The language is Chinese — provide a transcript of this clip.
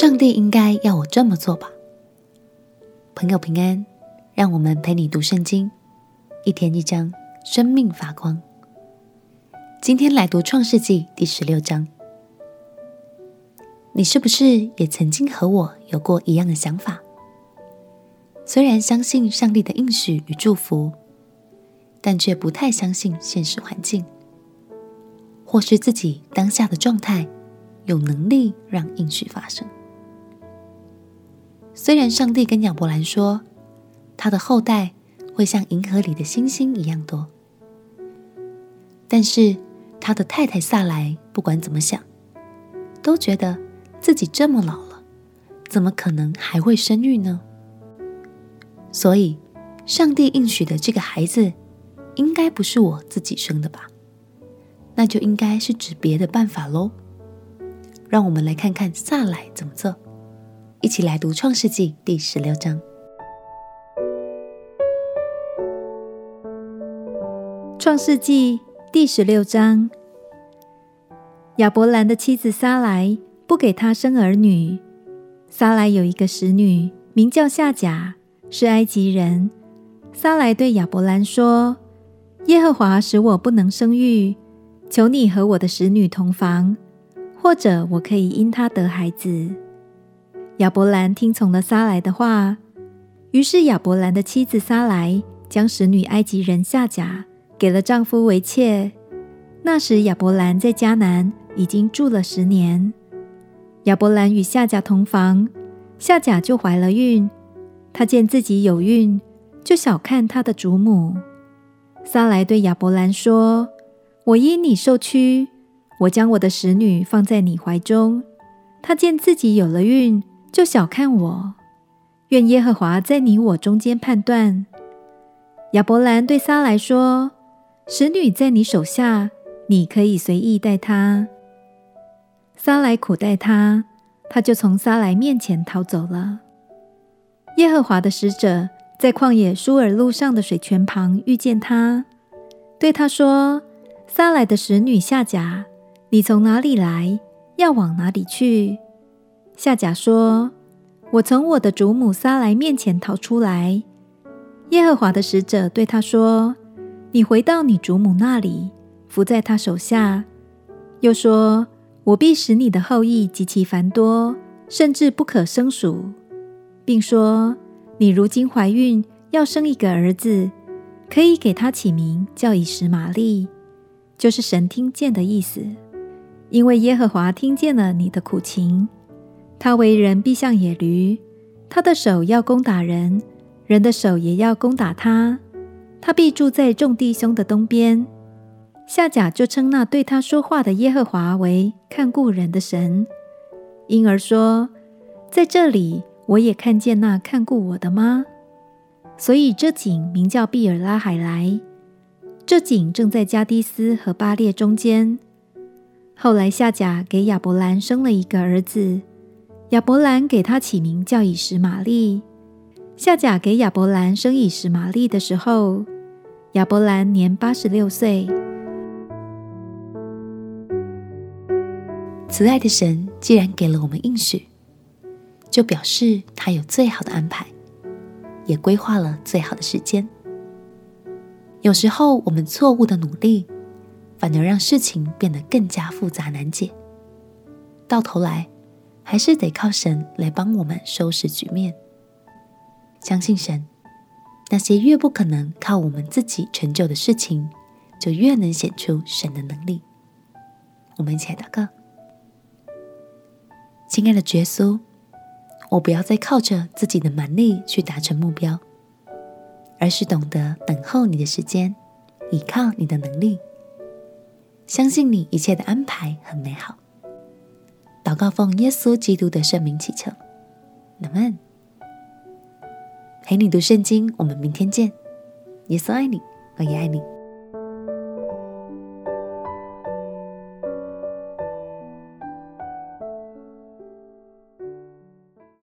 上帝应该要我这么做吧？朋友平安，让我们陪你读圣经，一天一章，生命发光。今天来读创世纪第十六章。你是不是也曾经和我有过一样的想法？虽然相信上帝的应许与祝福，但却不太相信现实环境，或是自己当下的状态有能力让应许发生。虽然上帝跟亚伯兰说，他的后代会像银河里的星星一样多，但是他的太太撒莱不管怎么想，都觉得自己这么老了，怎么可能还会生育呢？所以，上帝应许的这个孩子，应该不是我自己生的吧？那就应该是指别的办法喽。让我们来看看撒莱怎么做。一起来读《创世纪》第十六章。《创世纪》第十六章，亚伯兰的妻子撒莱不给他生儿女。撒莱有一个使女，名叫夏甲，是埃及人。撒莱对亚伯兰说：“耶和华使我不能生育，求你和我的使女同房，或者我可以因她得孩子。”亚伯兰听从了撒莱的话，于是亚伯兰的妻子撒莱将使女埃及人夏甲给了丈夫为妾。那时亚伯兰在迦南已经住了十年。亚伯兰与夏甲同房，夏甲就怀了孕。她见自己有孕，就小看她的主母。撒莱对亚伯兰说：“我因你受屈，我将我的使女放在你怀中。她见自己有了孕。”就小看我，愿耶和华在你我中间判断。亚伯兰对撒莱说：“使女在你手下，你可以随意待她。”撒莱苦待她，她就从撒莱面前逃走了。耶和华的使者在旷野舒尔路上的水泉旁遇见她，对她说：“撒莱的使女夏甲，你从哪里来？要往哪里去？”夏甲说：“我从我的主母撒莱面前逃出来。”耶和华的使者对他说：“你回到你主母那里，伏在她手下。”又说：“我必使你的后裔极其繁多，甚至不可胜数，并说：你如今怀孕，要生一个儿子，可以给他起名叫以实玛利，就是神听见的意思，因为耶和华听见了你的苦情。”他为人必像野驴，他的手要攻打人，人的手也要攻打他。他必住在众弟兄的东边。夏甲就称那对他说话的耶和华为看顾人的神，因而说：“在这里我也看见那看顾我的吗？”所以这井名叫毕尔拉海莱。这井正在加低斯和巴列中间。后来夏甲给亚伯兰生了一个儿子。亚伯兰给他起名叫以实玛利。夏甲给亚伯兰生以实玛利的时候，亚伯兰年八十六岁。慈爱的神既然给了我们应许，就表示他有最好的安排，也规划了最好的时间。有时候我们错误的努力，反而让事情变得更加复杂难解，到头来，还是得靠神来帮我们收拾局面。相信神，那些越不可能靠我们自己成就的事情，就越能显出神的能力。我们一起来祷告：亲爱的耶稣，我不要再靠着自己的蛮力去达成目标，而是懂得等候你的时间，依靠你的能力，相信你一切的安排很美好。祷告奉耶稣基督的圣名祈求，阿门。陪你读圣经，我们明天见。耶稣爱你，我也爱你。